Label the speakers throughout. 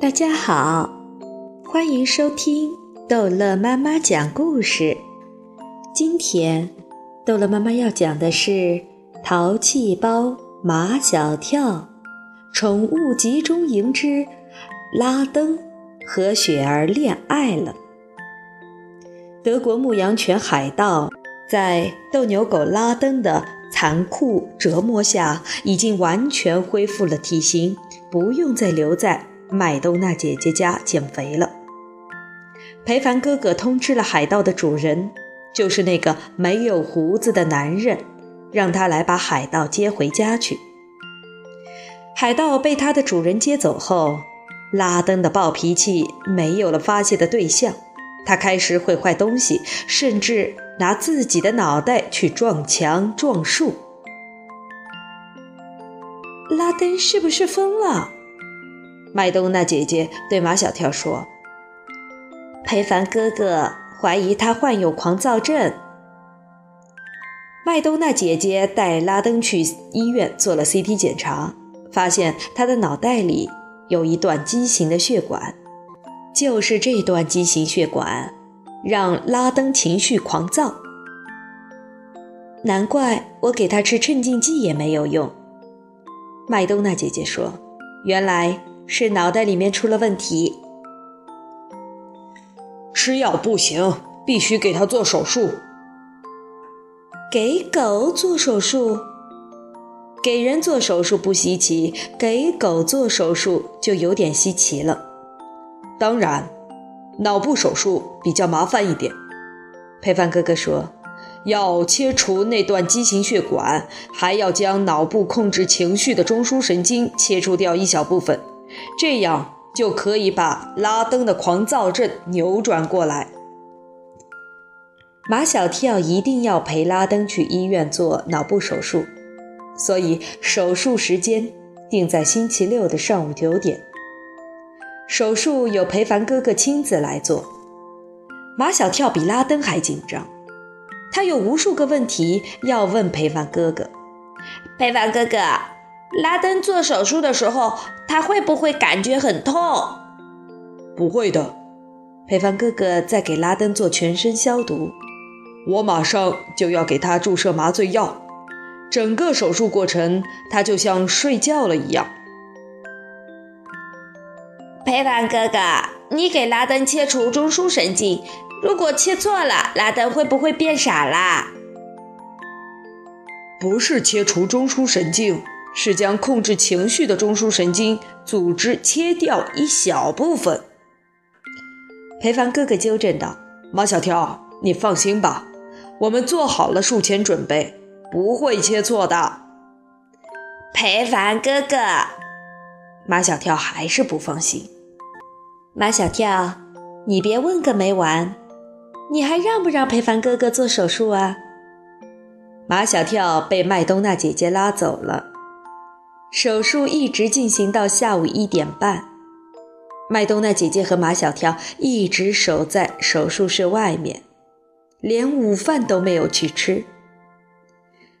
Speaker 1: 大家好，欢迎收听逗乐妈妈讲故事。今天，逗乐妈妈要讲的是《淘气包马小跳宠物集中营之拉登和雪儿恋爱了》。德国牧羊犬海盗在斗牛狗拉登的残酷折磨下，已经完全恢复了体型，不用再留在。麦兜娜姐姐家减肥了。裴凡哥哥通知了海盗的主人，就是那个没有胡子的男人，让他来把海盗接回家去。海盗被他的主人接走后，拉登的暴脾气没有了发泄的对象，他开始毁坏东西，甚至拿自己的脑袋去撞墙撞树。拉登是不是疯了？麦冬娜姐姐对马小跳说：“裴凡哥哥怀疑他患有狂躁症。”麦冬娜姐姐带拉登去医院做了 CT 检查，发现他的脑袋里有一段畸形的血管，就是这段畸形血管让拉登情绪狂躁。难怪我给他吃镇静剂也没有用。麦冬娜姐姐说：“原来。”是脑袋里面出了问题，
Speaker 2: 吃药不行，必须给他做手术。
Speaker 1: 给狗做手术，给人做手术不稀奇，给狗做手术就有点稀奇了。
Speaker 2: 当然，脑部手术比较麻烦一点。
Speaker 1: 裴凡哥哥说，
Speaker 2: 要切除那段畸形血管，还要将脑部控制情绪的中枢神经切除掉一小部分。这样就可以把拉登的狂躁症扭转过来。
Speaker 1: 马小跳一定要陪拉登去医院做脑部手术，所以手术时间定在星期六的上午九点。手术由裴凡哥哥亲自来做。马小跳比拉登还紧张，他有无数个问题要问裴凡哥哥。
Speaker 3: 裴凡哥哥。拉登做手术的时候，他会不会感觉很痛？
Speaker 2: 不会的，
Speaker 1: 裴凡哥哥在给拉登做全身消毒。
Speaker 2: 我马上就要给他注射麻醉药，整个手术过程他就像睡觉了一样。
Speaker 3: 裴凡哥哥，你给拉登切除中枢神经，如果切错了，拉登会不会变傻啦？
Speaker 2: 不是切除中枢神经。是将控制情绪的中枢神经组织切掉一小部分。
Speaker 1: 裴凡哥哥纠正道：“
Speaker 2: 马小跳，你放心吧，我们做好了术前准备，不会切错的。”
Speaker 3: 裴凡哥哥，
Speaker 1: 马小跳还是不放心。马小跳，你别问个没完，你还让不让裴凡哥哥做手术啊？马小跳被麦冬娜姐姐拉走了。手术一直进行到下午一点半，麦冬娜姐姐和马小跳一直守在手术室外面，连午饭都没有去吃。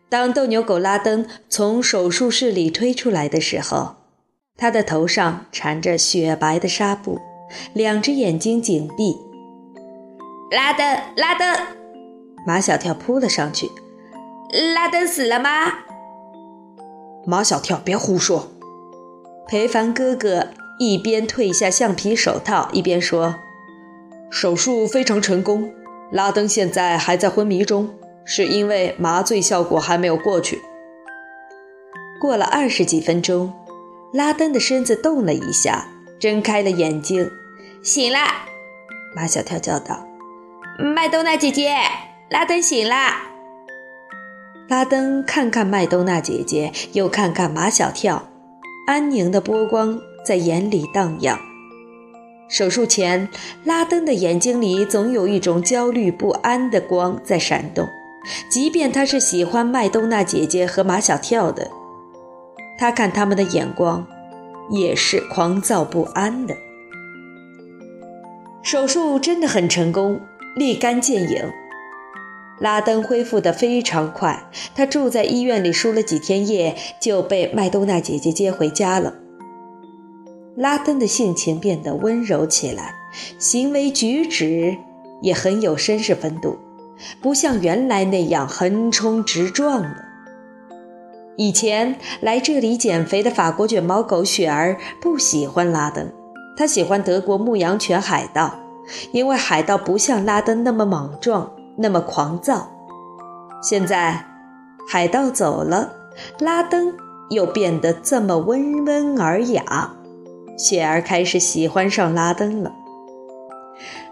Speaker 1: 当斗牛狗拉登从手术室里推出来的时候，他的头上缠着雪白的纱布，两只眼睛紧闭。
Speaker 3: 拉登，拉登，
Speaker 1: 马小跳扑了上去。
Speaker 3: 拉登死了吗？
Speaker 2: 马小跳，别胡说！
Speaker 1: 裴凡哥哥一边褪下橡皮手套，一边说：“
Speaker 2: 手术非常成功，拉登现在还在昏迷中，是因为麻醉效果还没有过去。”
Speaker 1: 过了二十几分钟，拉登的身子动了一下，睁开了眼睛，
Speaker 3: 醒了。
Speaker 1: 马小跳叫道：“
Speaker 3: 麦冬娜姐姐，拉登醒了。”
Speaker 1: 拉登看看麦冬娜姐姐，又看看马小跳，安宁的波光在眼里荡漾。手术前，拉登的眼睛里总有一种焦虑不安的光在闪动，即便他是喜欢麦冬娜姐姐和马小跳的，他看他们的眼光也是狂躁不安的。手术真的很成功，立竿见影。拉登恢复得非常快，他住在医院里输了几天液，就被麦冬娜姐姐接回家了。拉登的性情变得温柔起来，行为举止也很有绅士风度，不像原来那样横冲直撞了。以前来这里减肥的法国卷毛狗雪儿不喜欢拉登，他喜欢德国牧羊犬海盗，因为海盗不像拉登那么莽撞，那么狂躁。现在海盗走了，拉登又变得这么温文尔雅。雪儿开始喜欢上拉登了。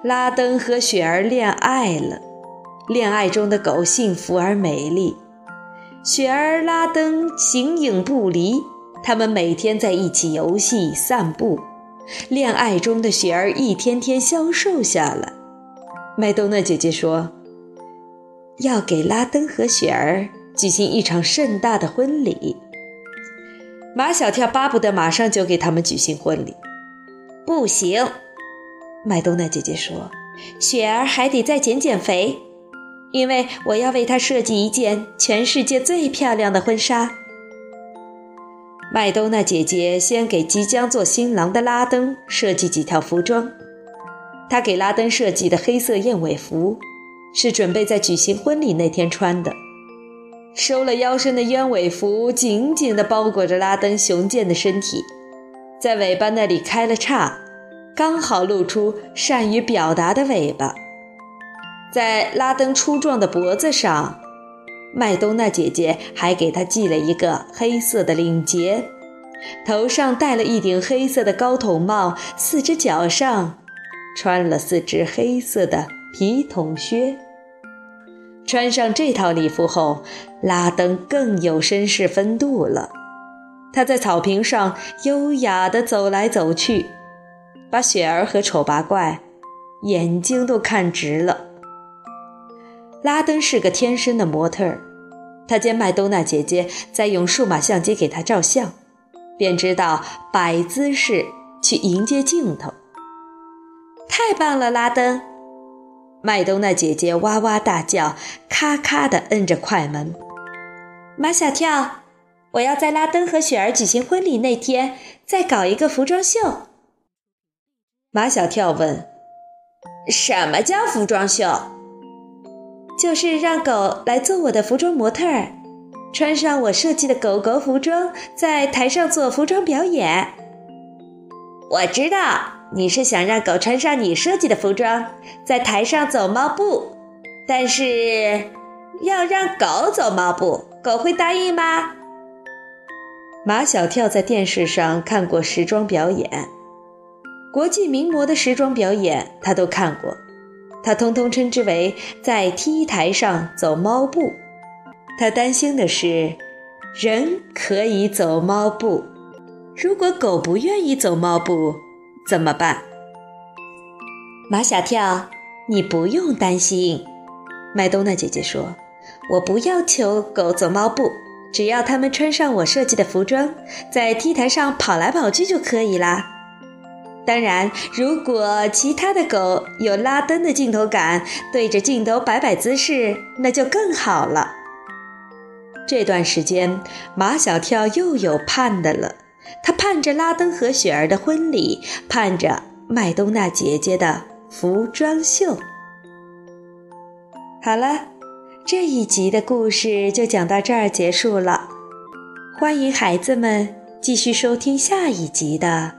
Speaker 1: 拉登和雪儿恋爱了，恋爱中的狗幸福而美丽。雪儿、拉登形影不离，他们每天在一起游戏、散步。恋爱中的雪儿一天天消瘦下来。麦冬娜姐姐说：“要给拉登和雪儿举行一场盛大的婚礼。”马小跳巴不得马上就给他们举行婚礼。
Speaker 3: 不行，
Speaker 1: 麦冬娜姐姐说：“
Speaker 3: 雪儿还得再减减肥，因为我要为她设计一件全世界最漂亮的婚纱。”
Speaker 1: 麦冬娜姐姐先给即将做新郎的拉登设计几套服装。她给拉登设计的黑色燕尾服，是准备在举行婚礼那天穿的。收了腰身的鸢尾服紧紧地包裹着拉登雄健的身体，在尾巴那里开了叉，刚好露出善于表达的尾巴。在拉登粗壮的脖子上，麦冬娜姐姐还给他系了一个黑色的领结，头上戴了一顶黑色的高筒帽，四只脚上穿了四只黑色的皮筒靴。穿上这套礼服后，拉登更有绅士风度了。他在草坪上优雅地走来走去，把雪儿和丑八怪眼睛都看直了。拉登是个天生的模特儿，他见麦冬娜姐姐在用数码相机给他照相，便知道摆姿势去迎接镜头。
Speaker 3: 太棒了，拉登！
Speaker 1: 麦冬娜姐姐哇哇大叫，咔咔地摁着快门。
Speaker 3: 马小跳，我要在拉登和雪儿举行婚礼那天再搞一个服装秀。
Speaker 1: 马小跳问：“
Speaker 3: 什么叫服装秀？
Speaker 1: 就是让狗来做我的服装模特儿，穿上我设计的狗狗服装，在台上做服装表演。”
Speaker 3: 我知道。你是想让狗穿上你设计的服装，在台上走猫步，但是要让狗走猫步，狗会答应吗？
Speaker 1: 马小跳在电视上看过时装表演，国际名模的时装表演他都看过，他通通称之为在 T 台上走猫步。他担心的是，人可以走猫步，如果狗不愿意走猫步。怎么办？
Speaker 3: 马小跳，你不用担心。
Speaker 1: 麦冬娜姐姐说：“我不要求狗走猫步，只要它们穿上我设计的服装，在 T 台上跑来跑去就可以啦。当然，如果其他的狗有拉灯的镜头感，对着镜头摆摆姿势，那就更好了。”这段时间，马小跳又有盼的了。他盼着拉登和雪儿的婚礼，盼着麦冬娜姐姐的服装秀。好了，这一集的故事就讲到这儿结束了。欢迎孩子们继续收听下一集的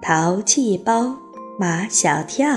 Speaker 1: 《淘气包马小跳》。